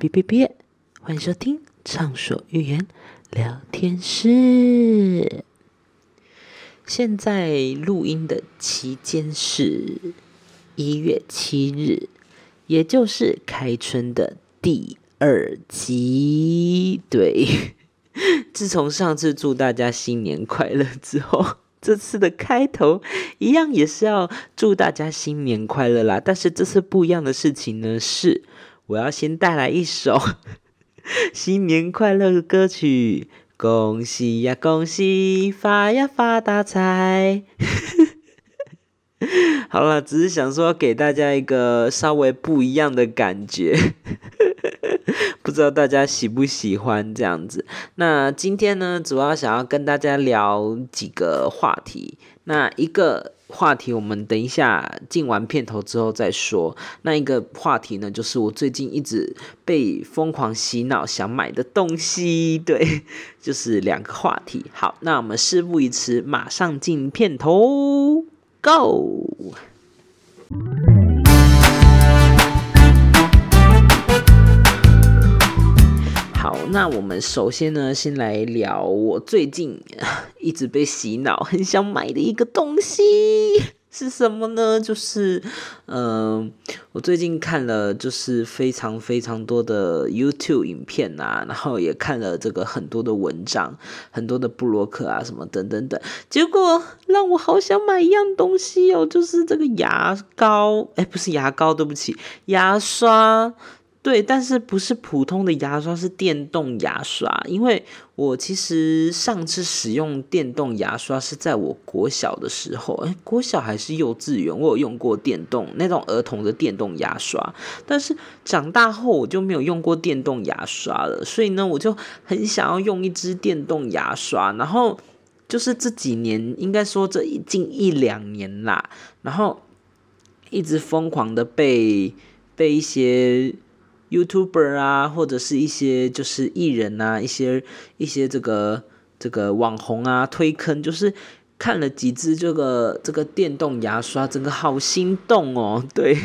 别别别，欢迎收听畅所欲言聊天室。现在录音的期间是一月七日，也就是开春的第二集。对，自从上次祝大家新年快乐之后，这次的开头一样也是要祝大家新年快乐啦。但是这次不一样的事情呢，是我要先带来一首 新年快乐的歌曲。恭喜呀，恭喜发呀发大财！好了，只是想说给大家一个稍微不一样的感觉，不知道大家喜不喜欢这样子。那今天呢，主要想要跟大家聊几个话题。那一个。话题我们等一下进完片头之后再说。那一个话题呢，就是我最近一直被疯狂洗脑想买的东西。对，就是两个话题。好，那我们事不宜迟，马上进片头，Go。好，那我们首先呢，先来聊我最近 一直被洗脑，很想买的一个东西是什么呢？就是，嗯，我最近看了就是非常非常多的 YouTube 影片啊，然后也看了这个很多的文章，很多的布洛克啊，什么等等等，结果让我好想买一样东西哦，就是这个牙膏，哎，不是牙膏，对不起，牙刷。对，但是不是普通的牙刷，是电动牙刷。因为我其实上次使用电动牙刷是在我国小的时候，哎，国小还是幼稚园，我有用过电动那种儿童的电动牙刷。但是长大后我就没有用过电动牙刷了，所以呢，我就很想要用一支电动牙刷。然后就是这几年，应该说这近一两年啦，然后一直疯狂的被被一些。YouTuber 啊，或者是一些就是艺人啊，一些一些这个这个网红啊，推坑，就是看了几支这个这个电动牙刷，整个好心动哦，对。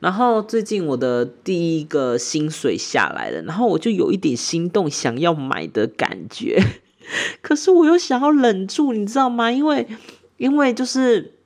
然后最近我的第一个薪水下来了，然后我就有一点心动，想要买的感觉，可是我又想要忍住，你知道吗？因为因为就是。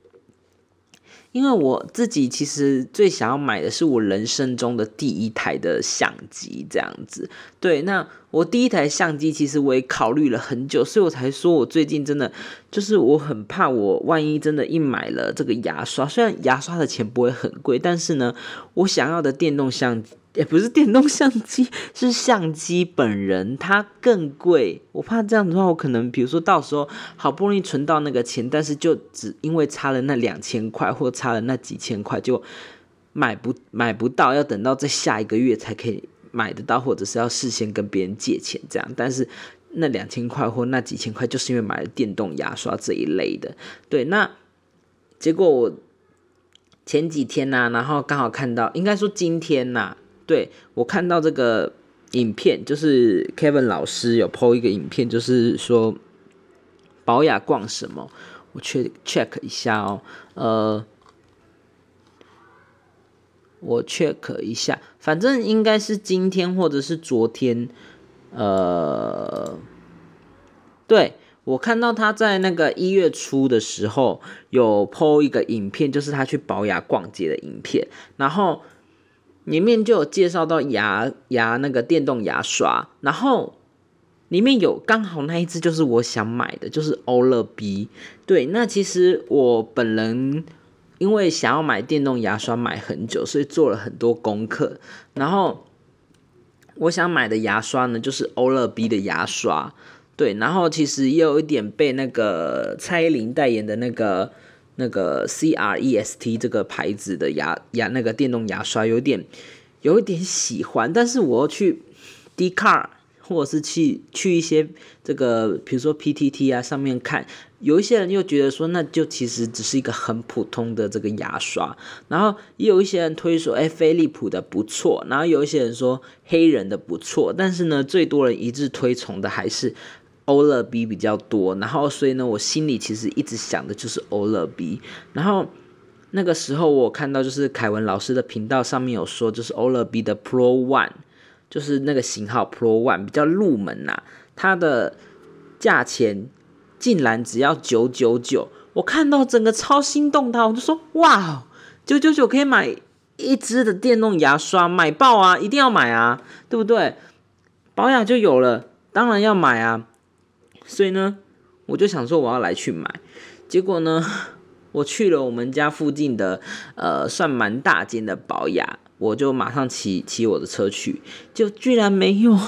因为我自己其实最想要买的是我人生中的第一台的相机，这样子。对，那我第一台相机其实我也考虑了很久，所以我才说我最近真的就是我很怕我万一真的一买了这个牙刷，虽然牙刷的钱不会很贵，但是呢，我想要的电动相机。也不是电动相机，是相机本人，它更贵。我怕这样的话，我可能比如说到时候好不容易存到那个钱，但是就只因为差了那两千块，或差了那几千块，就买不买不到，要等到在下一个月才可以买得到，或者是要事先跟别人借钱这样。但是那两千块或那几千块，就是因为买了电动牙刷这一类的。对，那结果我前几天呢，然后刚好看到，应该说今天呐。对我看到这个影片，就是 Kevin 老师有 PO 一个影片，就是说保雅逛什么，我去 check 一下哦，呃，我 check 一下，反正应该是今天或者是昨天，呃，对我看到他在那个一月初的时候有 PO 一个影片，就是他去保雅逛街的影片，然后。里面就有介绍到牙牙那个电动牙刷，然后里面有刚好那一只就是我想买的，就是欧乐 B。对，那其实我本人因为想要买电动牙刷买很久，所以做了很多功课。然后我想买的牙刷呢，就是欧乐 B 的牙刷。对，然后其实也有一点被那个蔡依林代言的那个。那个 C R E S T 这个牌子的牙牙那个电动牙刷有点有一点喜欢，但是我要去 D Car 或者是去去一些这个比如说 P T T 啊上面看，有一些人又觉得说那就其实只是一个很普通的这个牙刷，然后也有一些人推说哎飞利浦的不错，然后有一些人说黑人的不错，但是呢最多人一致推崇的还是。欧乐 B 比较多，然后所以呢，我心里其实一直想的就是欧乐 B。然后那个时候我看到就是凯文老师的频道上面有说，就是欧乐 B 的 Pro One，就是那个型号 Pro One 比较入门呐，它的价钱竟然只要九九九，我看到整个超心动的，我就说哇，九九九可以买一支的电动牙刷，买爆啊，一定要买啊，对不对？保养就有了，当然要买啊，所以呢，我就想说我要来去买，结果呢，我去了我们家附近的呃算蛮大间的保养。我就马上骑骑我的车去，就居然没有，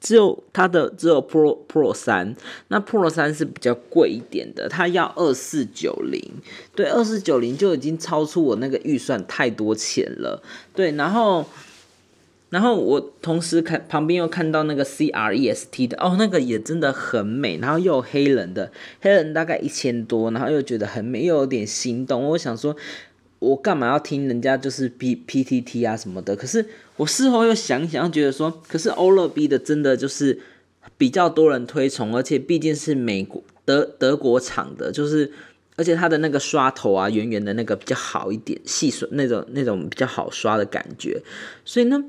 只有它的只有 Pro Pro 三，那 Pro 三是比较贵一点的，它要二四九零，对，二四九零就已经超出我那个预算太多钱了，对，然后，然后我同时看旁边又看到那个 C R E S T 的，哦，那个也真的很美，然后又有黑人的，黑人大概一千多，然后又觉得很美，又有点心动，我想说。我干嘛要听人家就是 P P T T 啊什么的？可是我事后又想想，觉得说，可是欧乐 B 的真的就是比较多人推崇，而且毕竟是美国德德国厂的，就是而且它的那个刷头啊，圆圆的那个比较好一点，细刷那种那种比较好刷的感觉，所以呢，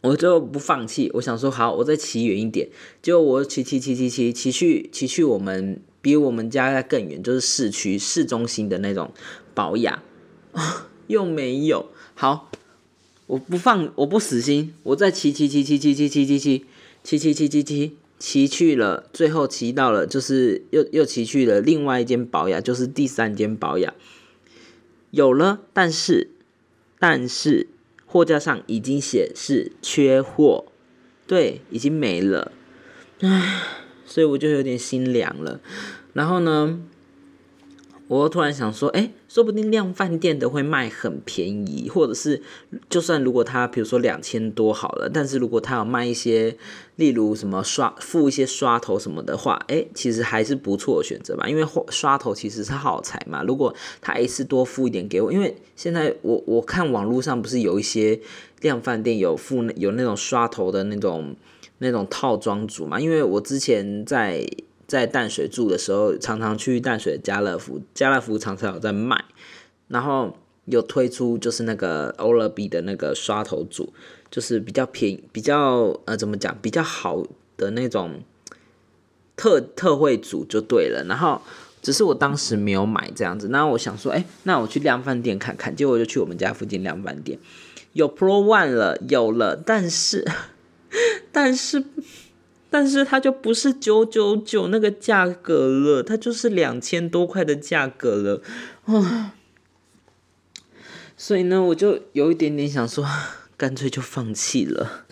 我就不放弃，我想说好，我再骑远一点，结果我骑骑骑骑骑骑去骑去我们比我们家更远，就是市区市中心的那种保养。又没有。好，我不放，我不死心，我再骑骑骑骑骑骑骑骑骑骑骑骑骑骑去了，最后骑到了，就是又又骑去了另外一间保养，就是第三间保养，有了，但是但是货架上已经显示缺货，对，已经没了，唉，所以我就有点心凉了，然后呢？我突然想说，哎，说不定量饭店的会卖很便宜，或者是就算如果他比如说两千多好了，但是如果他有卖一些，例如什么刷付一些刷头什么的话，哎，其实还是不错的选择吧，因为刷头其实是耗材嘛。如果他一次多付一点给我，因为现在我我看网络上不是有一些量饭店有付有那种刷头的那种那种套装组嘛，因为我之前在。在淡水住的时候，常常去淡水家乐福，家乐福常常有在卖，然后有推出就是那个欧乐 B 的那个刷头组，就是比较便宜，比较呃怎么讲，比较好的那种特特惠组就对了。然后只是我当时没有买这样子，那我想说，哎，那我去量饭店看看，结果就去我们家附近量饭店，有 Pro One 了，有了，但是 但是。但是它就不是九九九那个价格了，它就是两千多块的价格了，啊！所以呢，我就有一点点想说，干脆就放弃了。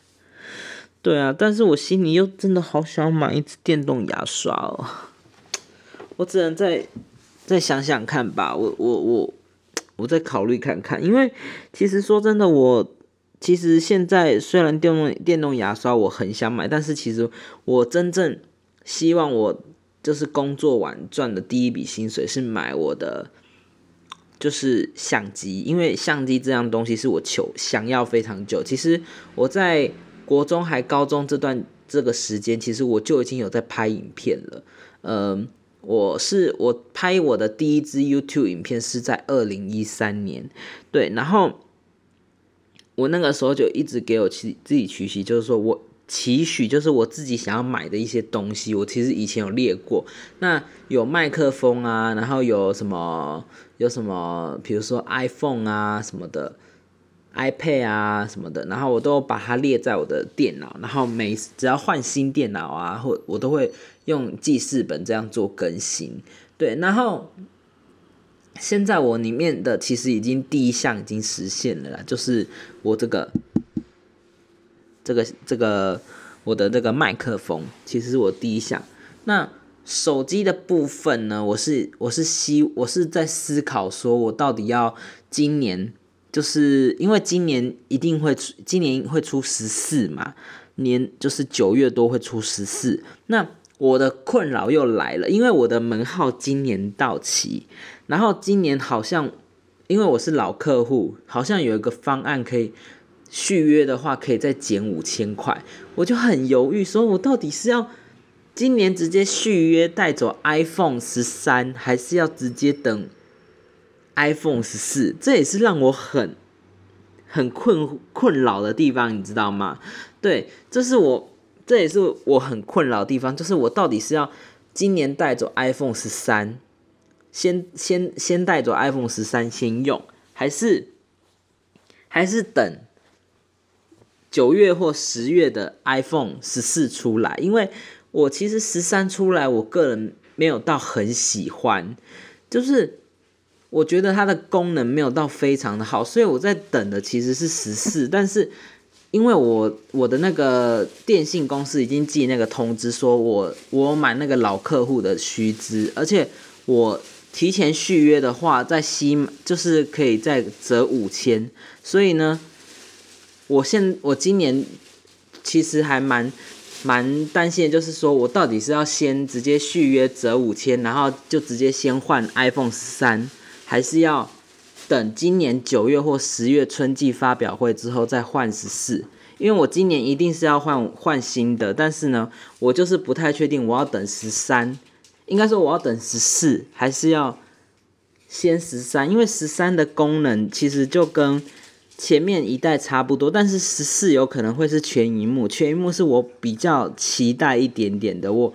对啊，但是我心里又真的好想买一支电动牙刷哦，我只能再再想想看吧，我我我我再考虑看看，因为其实说真的我。其实现在虽然电动电动牙刷我很想买，但是其实我真正希望我就是工作完赚的第一笔薪水是买我的就是相机，因为相机这样东西是我求想要非常久。其实我在国中还高中这段这个时间，其实我就已经有在拍影片了。嗯，我是我拍我的第一支 YouTube 影片是在二零一三年，对，然后。我那个时候就一直给我自自己取息，就是说我期许，就是我自己想要买的一些东西，我其实以前有列过。那有麦克风啊，然后有什么有什么，比如说 iPhone 啊什么的，iPad 啊什么的，然后我都把它列在我的电脑，然后每只要换新电脑啊，或我都会用记事本这样做更新。对，然后。现在我里面的其实已经第一项已经实现了啦，就是我这个这个这个我的这个麦克风，其实是我第一项。那手机的部分呢，我是我是希我是在思考说，我到底要今年，就是因为今年一定会出，今年会出十四嘛，年就是九月多会出十四。那我的困扰又来了，因为我的门号今年到期。然后今年好像，因为我是老客户，好像有一个方案可以续约的话，可以再减五千块，我就很犹豫，说我到底是要今年直接续约带走 iPhone 十三，还是要直接等 iPhone 十四？这也是让我很很困困扰的地方，你知道吗？对，这是我这也是我很困扰的地方，就是我到底是要今年带走 iPhone 十三，先先先带走 iPhone 十三先用，还是还是等九月或十月的 iPhone 十四出来？因为我其实十三出来，我个人没有到很喜欢，就是我觉得它的功能没有到非常的好，所以我在等的其实是十四，但是因为我我的那个电信公司已经寄那个通知，说我我买那个老客户的须知，而且我提前续约的话，在西就是可以再折五千，所以呢。我现我今年其实还蛮蛮担心，就是说我到底是要先直接续约折五千，然后就直接先换 iPhone 十三，还是要等今年九月或十月春季发表会之后再换十四？因为我今年一定是要换换新的，但是呢，我就是不太确定我要等十三，应该说我要等十四，还是要先十三？因为十三的功能其实就跟前面一代差不多，但是十四有可能会是全荧幕，全荧幕是我比较期待一点点的。我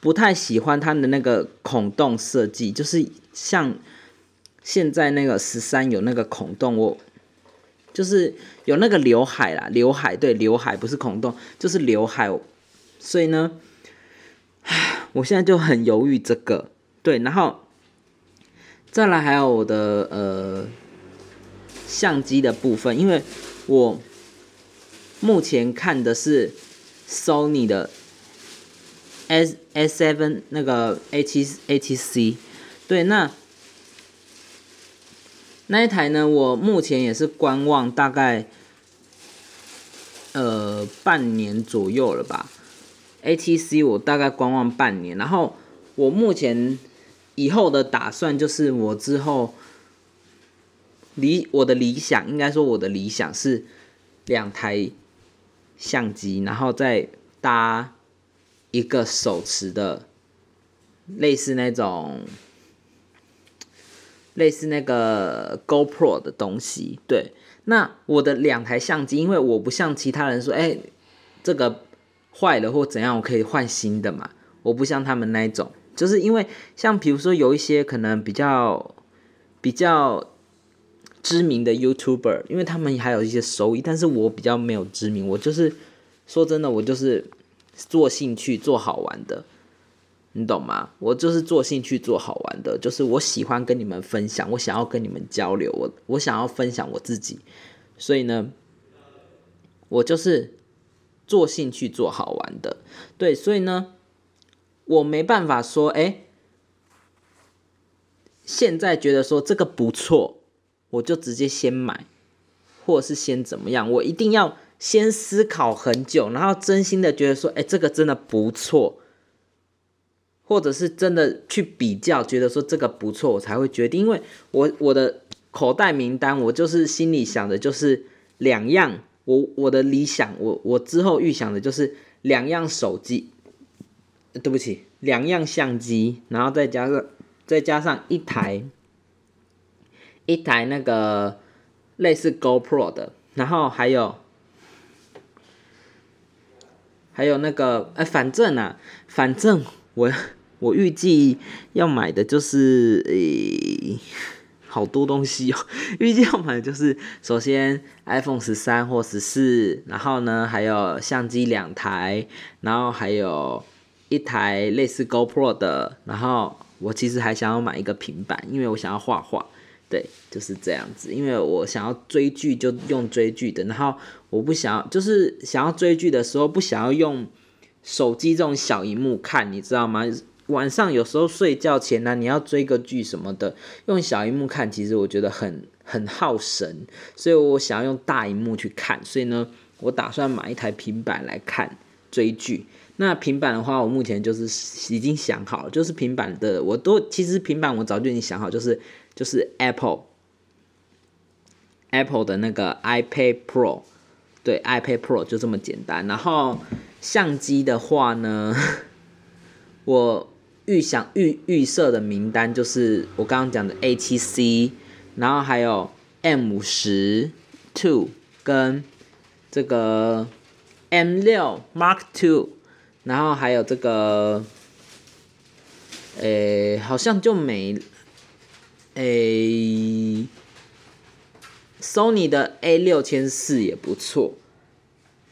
不太喜欢它的那个孔洞设计，就是像现在那个十三有那个孔洞，我就是有那个刘海啦，刘海对，刘海不是孔洞，就是刘海。所以呢，我现在就很犹豫这个，对，然后再来还有我的呃。相机的部分，因为我目前看的是 Sony 的 S S Seven 那个 A 七 A 七 C，对，那那一台呢，我目前也是观望大概呃半年左右了吧。A T C 我大概观望半年，然后我目前以后的打算就是我之后。理我的理想，应该说我的理想是两台相机，然后再搭一个手持的，类似那种类似那个 GoPro 的东西。对，那我的两台相机，因为我不像其他人说，哎，这个坏了或怎样，我可以换新的嘛。我不像他们那一种，就是因为像比如说有一些可能比较比较。知名的 YouTuber，因为他们还有一些收益，但是我比较没有知名，我就是说真的，我就是做兴趣做好玩的，你懂吗？我就是做兴趣做好玩的，就是我喜欢跟你们分享，我想要跟你们交流，我我想要分享我自己，所以呢，我就是做兴趣做好玩的，对，所以呢，我没办法说，哎，现在觉得说这个不错。我就直接先买，或者是先怎么样？我一定要先思考很久，然后真心的觉得说，哎，这个真的不错，或者是真的去比较，觉得说这个不错，我才会决定。因为我我的口袋名单，我就是心里想的就是两样，我我的理想，我我之后预想的就是两样手机，对不起，两样相机，然后再加上再加上一台。一台那个类似 GoPro 的，然后还有还有那个哎，反正啊，反正我我预计要买的就是诶好多东西哦，预计要买的就是首先 iPhone 十三或十四，然后呢还有相机两台，然后还有一台类似 GoPro 的，然后我其实还想要买一个平板，因为我想要画画。对，就是这样子。因为我想要追剧，就用追剧的。然后我不想要，就是想要追剧的时候，不想要用手机这种小荧幕看，你知道吗？晚上有时候睡觉前呢，你要追个剧什么的，用小荧幕看，其实我觉得很很耗神。所以我想要用大荧幕去看。所以呢，我打算买一台平板来看追剧。那平板的话，我目前就是已经想好了，就是平板的，我都其实平板我早就已经想好，就是。就是 Apple，Apple 的那个 iPad Pro，对，iPad Pro 就这么简单。然后相机的话呢，我预想预预设的名单就是我刚刚讲的 A7C，然后还有 M 五十 Two 跟这个 M 六 Mark Two，然后还有这个，诶，好像就没，诶，Sony 的 A 六千四也不错。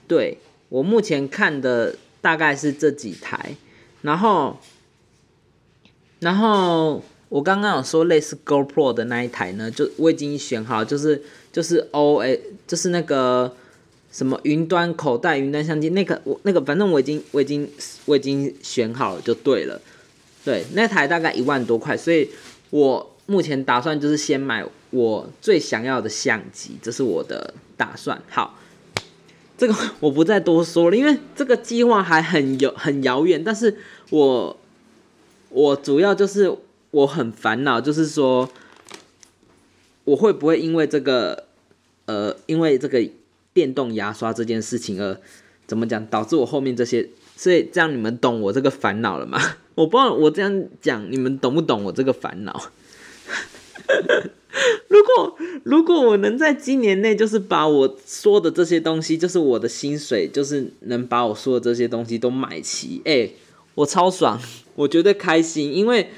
对我目前看的大概是这几台，然后，然后我刚刚有说类似 GoPro 的那一台呢，就我已经选好，就是就是 O A，就是那个。什么云端口袋、云端相机？那个我那个反正我已经我已经我已经选好了就对了，对，那台大概一万多块，所以我目前打算就是先买我最想要的相机，这是我的打算。好，这个我不再多说了，因为这个计划还很有很遥远，但是我我主要就是我很烦恼，就是说我会不会因为这个呃，因为这个。电动牙刷这件事情，而怎么讲导致我后面这些，所以这样你们懂我这个烦恼了吗？我不知道我这样讲你们懂不懂我这个烦恼？如果如果我能在今年内，就是把我说的这些东西，就是我的薪水，就是能把我说的这些东西都买齐，哎，我超爽，我觉得开心，因为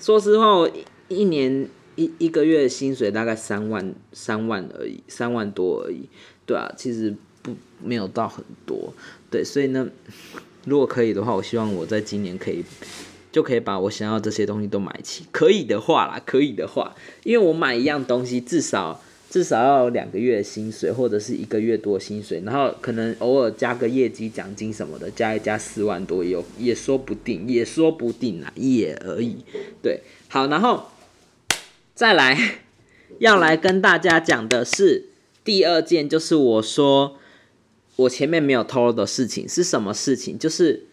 说实话，我一年一一个月薪水大概三万三万而已，三万多而已。对啊，其实不没有到很多，对，所以呢，如果可以的话，我希望我在今年可以就可以把我想要这些东西都买齐。可以的话啦，可以的话，因为我买一样东西至少至少要两个月薪水或者是一个月多薪水，然后可能偶尔加个业绩奖金什么的，加一加四万多也有也说不定，也说不定啊，也而已。对，好，然后再来要来跟大家讲的是。第二件就是我说我前面没有透露的事情是什么事情？就是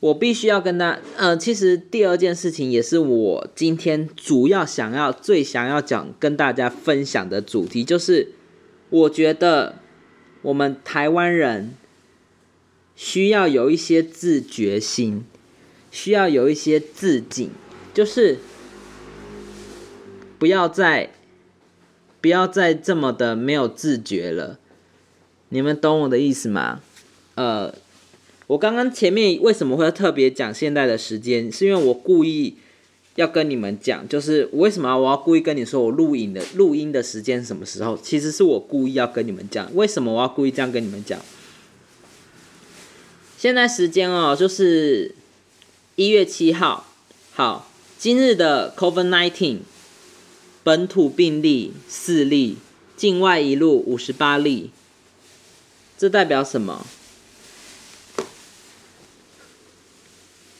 我必须要跟他，呃，其实第二件事情也是我今天主要想要、最想要讲跟大家分享的主题，就是我觉得我们台湾人需要有一些自觉心，需要有一些自警，就是不要再。不要再这么的没有自觉了，你们懂我的意思吗？呃，我刚刚前面为什么会特别讲现在的时间，是因为我故意要跟你们讲，就是为什么我要故意跟你说我录影的录音的时间什么时候？其实是我故意要跟你们讲，为什么我要故意这样跟你们讲？现在时间哦，就是一月七号，好，今日的 COVID nineteen。本土病例四例，境外一路五十八例，这代表什么？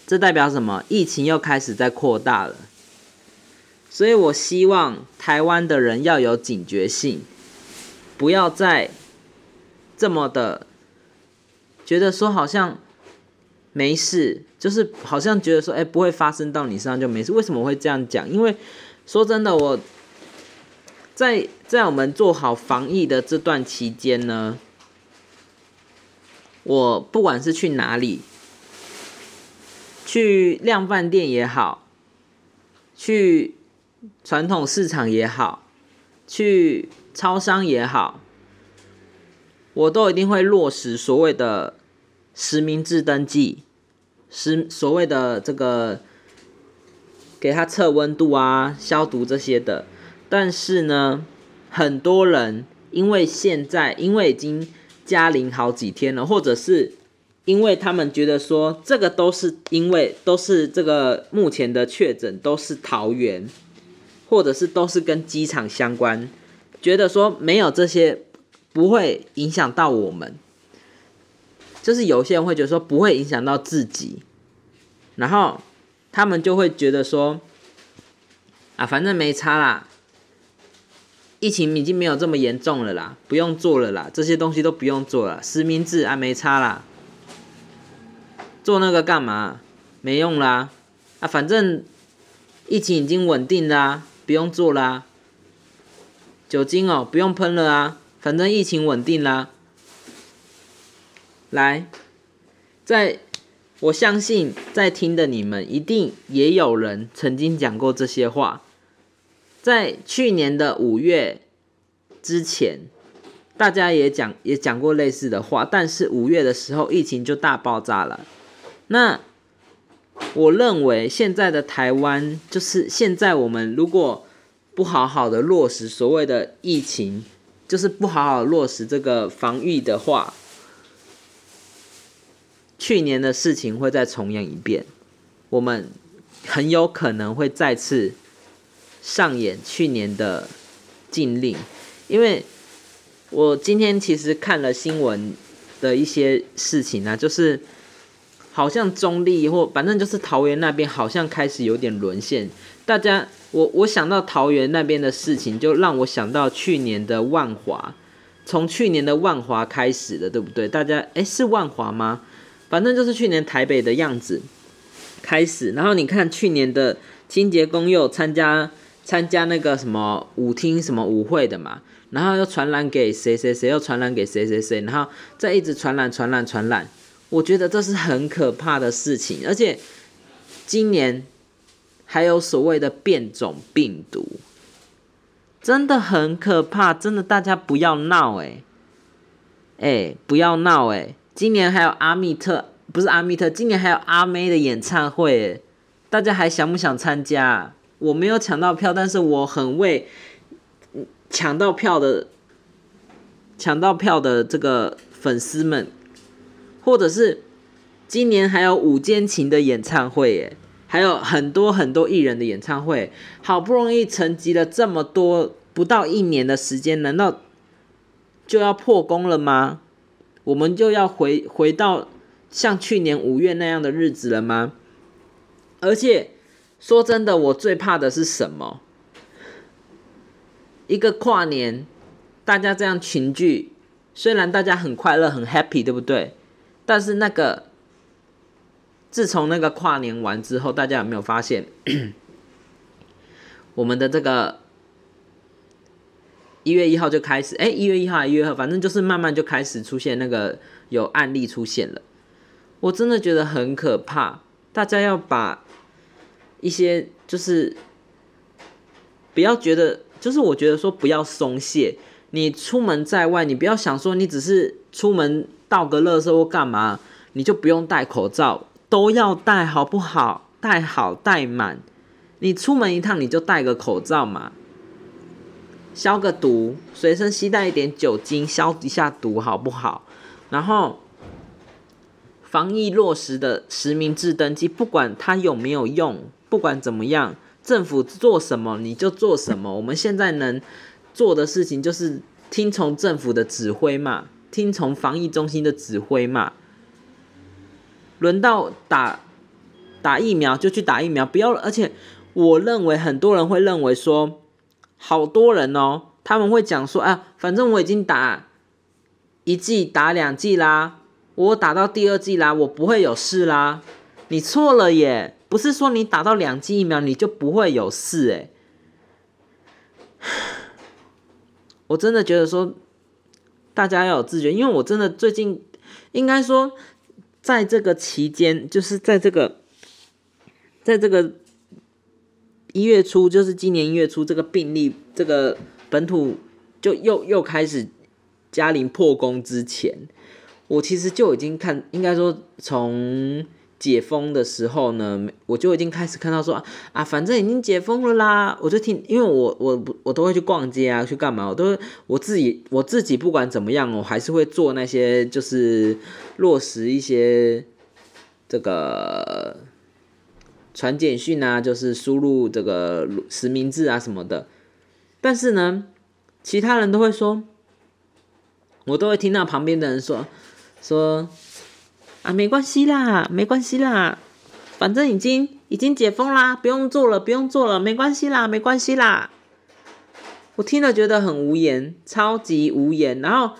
这代表什么？疫情又开始在扩大了。所以我希望台湾的人要有警觉性，不要再这么的觉得说好像没事，就是好像觉得说哎不会发生到你身上就没事。为什么会这样讲？因为说真的我。在在我们做好防疫的这段期间呢，我不管是去哪里，去量饭店也好，去传统市场也好，去超商也好，我都一定会落实所谓的实名制登记，实所谓的这个给他测温度啊、消毒这些的。但是呢，很多人因为现在因为已经加零好几天了，或者是因为他们觉得说这个都是因为都是这个目前的确诊都是桃园，或者是都是跟机场相关，觉得说没有这些不会影响到我们，就是有些人会觉得说不会影响到自己，然后他们就会觉得说啊，反正没差啦。疫情已经没有这么严重了啦，不用做了啦，这些东西都不用做了，实名制啊没差啦，做那个干嘛？没用啦，啊反正疫情已经稳定啦，不用做啦。酒精哦不用喷了啊，反正疫情稳定啦。来，在我相信在听的你们一定也有人曾经讲过这些话。在去年的五月之前，大家也讲也讲过类似的话，但是五月的时候疫情就大爆炸了。那我认为现在的台湾，就是现在我们如果不好好的落实所谓的疫情，就是不好好落实这个防御的话，去年的事情会再重演一遍，我们很有可能会再次上演去年的禁令，因为我今天其实看了新闻的一些事情呢，就是好像中立或反正就是桃园那边好像开始有点沦陷，大家我我想到桃园那边的事情，就让我想到去年的万华，从去年的万华开始的，对不对？大家诶，是万华吗？反正就是去年台北的样子开始，然后你看去年的清洁工又参加参加那个什么舞厅什么舞会的嘛，然后又传染给谁谁谁，又传染给谁谁谁，然后再一直传染传染传染，我觉得这是很可怕的事情，而且今年还有所谓的变种病毒，真的很可怕，真的大家不要闹哎，哎不要闹哎。今年还有阿密特，不是阿密特，今年还有阿妹的演唱会，大家还想不想参加？我没有抢到票，但是我很为抢到票的抢到票的这个粉丝们，或者是今年还有五间琴的演唱会，耶，还有很多很多艺人的演唱会，好不容易沉寂了这么多，不到一年的时间，难道就要破功了吗？我们就要回回到像去年五月那样的日子了吗？而且说真的，我最怕的是什么？一个跨年，大家这样群聚，虽然大家很快乐、很 happy，对不对？但是那个，自从那个跨年完之后，大家有没有发现，我们的这个？一月一号就开始，哎，一月一号，一月二，反正就是慢慢就开始出现那个有案例出现了。我真的觉得很可怕，大家要把一些就是不要觉得，就是我觉得说不要松懈。你出门在外，你不要想说你只是出门倒个垃圾或干嘛，你就不用戴口罩，都要戴，好不好？戴好戴满。你出门一趟，你就戴个口罩嘛。消个毒，随身携带一点酒精消一下毒，好不好？然后防疫落实的实名制登记，不管它有没有用，不管怎么样，政府做什么你就做什么。我们现在能做的事情就是听从政府的指挥嘛，听从防疫中心的指挥嘛。轮到打打疫苗就去打疫苗，不要。而且我认为很多人会认为说。好多人哦，他们会讲说啊，反正我已经打一剂、打两剂啦，我打到第二剂啦，我不会有事啦。你错了耶，不是说你打到两剂疫苗你就不会有事诶。我真的觉得说，大家要有自觉，因为我真的最近应该说，在这个期间，就是在这个，在这个。一月初就是今年一月初，这个病例，这个本土就又又开始嘉陵破功之前，我其实就已经看，应该说从解封的时候呢，我就已经开始看到说啊，反正已经解封了啦，我就听，因为我我我都会去逛街啊，去干嘛，我都我自己我自己不管怎么样，我还是会做那些就是落实一些这个。传简讯啊，就是输入这个实名制啊什么的，但是呢，其他人都会说，我都会听到旁边的人说，说啊没关系啦，没关系啦，反正已经已经解封啦，不用做了，不用做了，没关系啦，没关系啦。我听了觉得很无言，超级无言。然后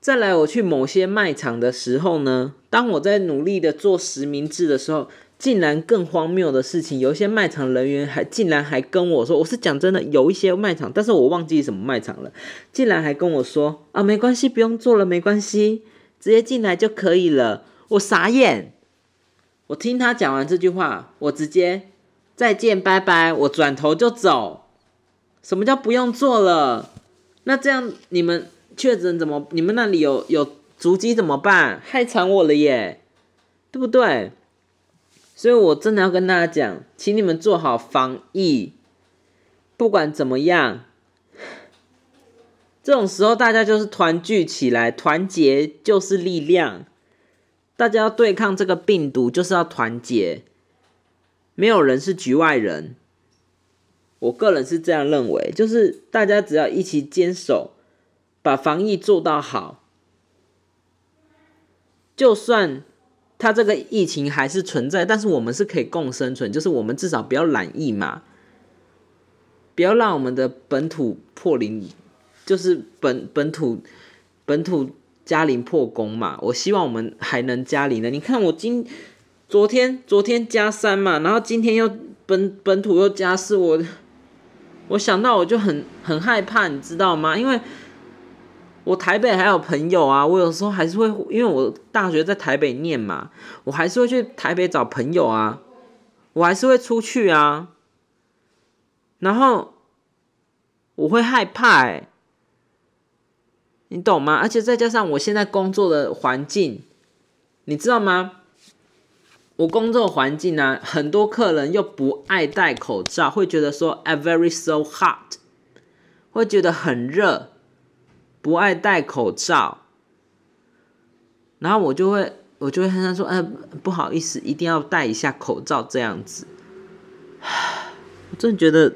再来我去某些卖场的时候呢，当我在努力的做实名制的时候。竟然更荒谬的事情，有一些卖场人员还竟然还跟我说，我是讲真的，有一些卖场，但是我忘记什么卖场了，竟然还跟我说啊，没关系，不用做了，没关系，直接进来就可以了。我傻眼，我听他讲完这句话，我直接再见，拜拜，我转头就走。什么叫不用做了？那这样你们确诊怎么？你们那里有有足迹怎么办？害惨我了耶，对不对？所以我真的要跟大家讲，请你们做好防疫，不管怎么样，这种时候大家就是团聚起来，团结就是力量。大家要对抗这个病毒，就是要团结，没有人是局外人。我个人是这样认为，就是大家只要一起坚守，把防疫做到好，就算他这个疫情还是存在，但是我们是可以共生存，就是我们至少不要染疫嘛，不要让我们的本土破零，就是本本土本土加零破功嘛。我希望我们还能加零的。你看我今昨天昨天加三嘛，然后今天又本本土又加四，我。我想到我就很很害怕，你知道吗？因为我台北还有朋友啊，我有时候还是会，因为我大学在台北念嘛，我还是会去台北找朋友啊，我还是会出去啊，然后我会害怕，哎，你懂吗？而且再加上我现在工作的环境，你知道吗？我工作环境呢，很多客人又不爱戴口罩，会觉得说 "I very so hot"，会觉得很热，不爱戴口罩。然后我就会，我就会跟他说：“哎，不好意思，一定要戴一下口罩这样子。”我真的觉得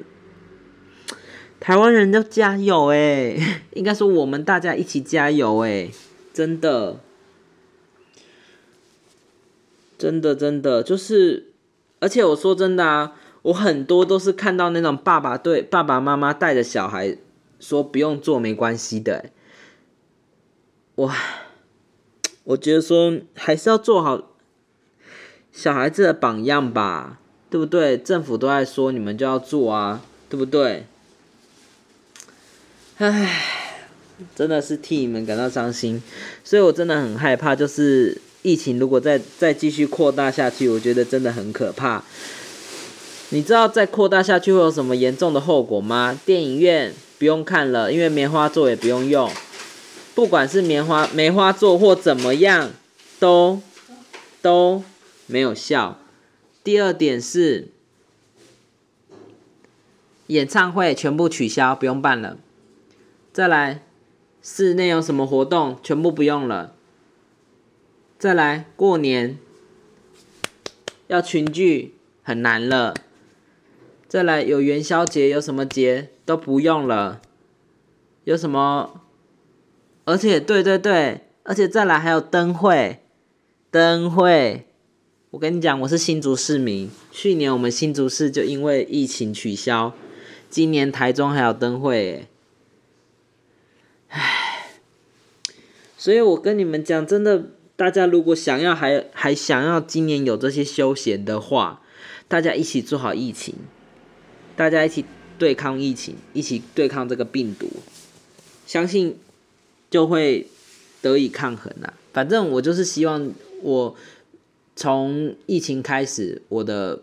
台湾人要加油哎，应该说我们大家一起加油哎，真的。真的，真的就是，而且我说真的啊，我很多都是看到那种爸爸对爸爸妈妈带着小孩说不用做没关系的，哇，我觉得说还是要做好小孩子的榜样吧，对不对？政府都在说你们就要做啊，对不对？唉，真的是替你们感到伤心，所以我真的很害怕，就是。疫情如果再再继续扩大下去，我觉得真的很可怕。你知道再扩大下去会有什么严重的后果吗？电影院不用看了，因为棉花座也不用用，不管是棉花梅花座或怎么样，都都没有效。第二点是，演唱会全部取消，不用办了。再来，室内有什么活动，全部不用了。再来过年要群聚很难了，再来有元宵节有什么节都不用了，有什么？而且对对对，而且再来还有灯会，灯会，我跟你讲，我是新竹市民，去年我们新竹市就因为疫情取消，今年台中还有灯会，所以我跟你们讲，真的。大家如果想要还还想要今年有这些休闲的话，大家一起做好疫情，大家一起对抗疫情，一起对抗这个病毒，相信就会得以抗衡啦。反正我就是希望我从疫情开始，我的。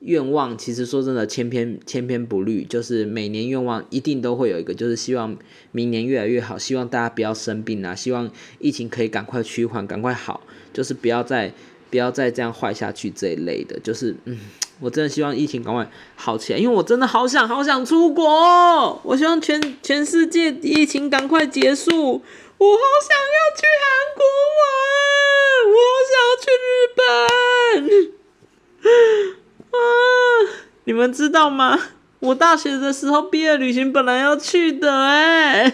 愿望其实说真的千篇千篇不律，就是每年愿望一定都会有一个，就是希望明年越来越好，希望大家不要生病啊，希望疫情可以赶快趋缓，赶快好，就是不要再不要再这样坏下去这一类的，就是嗯，我真的希望疫情赶快好起来，因为我真的好想好想出国，我希望全全世界疫情赶快结束，我好想要去韩国玩，我好想要去日本。啊！你们知道吗？我大学的时候毕业旅行本来要去的，哎，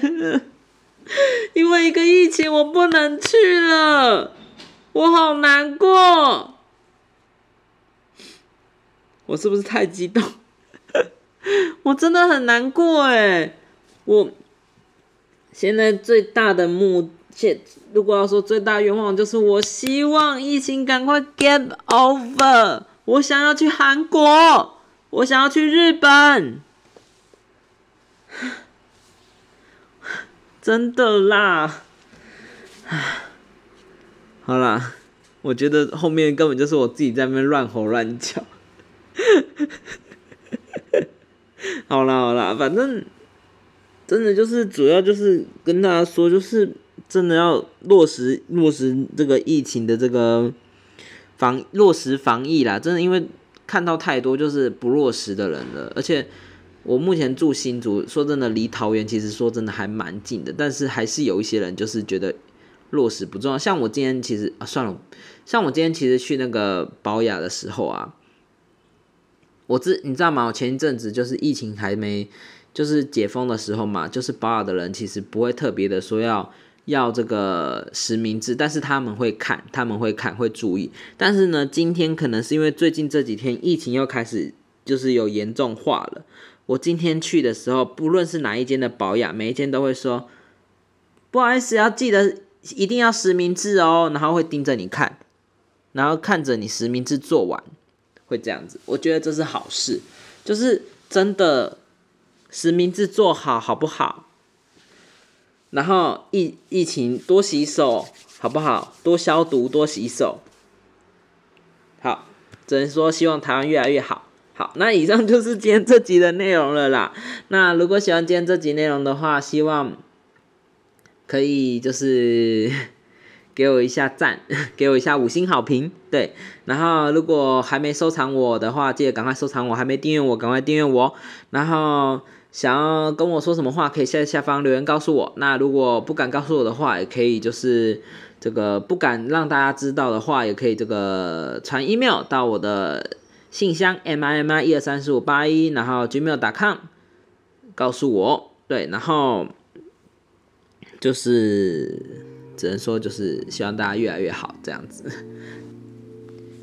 因为一个疫情我不能去了，我好难过。我是不是太激动？我真的很难过，哎，我现在最大的目，现如果要说最大愿望，就是我希望疫情赶快 get over。我想要去韩国，我想要去日本，真的啦！好啦，我觉得后面根本就是我自己在那边乱吼乱叫。好啦好啦，反正真的就是主要就是跟大家说，就是真的要落实落实这个疫情的这个防落实防疫啦。真的因为看到太多就是不落实的人了，而且我目前住新竹，说真的离桃园其实说真的还蛮近的，但是还是有一些人就是觉得落实不重要。像我今天其实啊算了，像我今天其实去那个保雅的时候啊，我知你知道吗？我前一阵子就是疫情还没。就是解封的时候嘛，就是保雅的人其实不会特别的说要要这个实名制，但是他们会看，他们会看，会注意。但是呢，今天可能是因为最近这几天疫情又开始就是有严重化了。我今天去的时候，不论是哪一间的保养，每一间都会说不好意思，要记得一定要实名制哦，然后会盯着你看，然后看着你实名制做完，会这样子。我觉得这是好事，就是真的。实名制做好好不好？然后疫疫情多洗手好不好？多消毒多洗手。好，只能说希望台湾越来越好。好，那以上就是今天这集的内容了啦。那如果喜欢今天这集内容的话，希望可以就是。给我一下赞，给我一下五星好评，对。然后如果还没收藏我的话，记得赶快收藏我；还没订阅我，赶快订阅我。然后想要跟我说什么话，可以在下方留言告诉我。那如果不敢告诉我的话，也可以就是这个不敢让大家知道的话，也可以这个传 email 到我的信箱 m i m i 一二三四五八一，然后 gmail.com 告诉我。对，然后就是。只能说就是希望大家越来越好，这样子。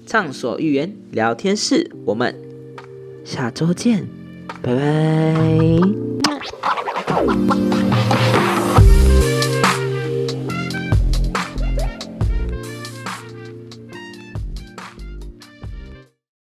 畅所欲言聊天室，我们下周见，拜拜。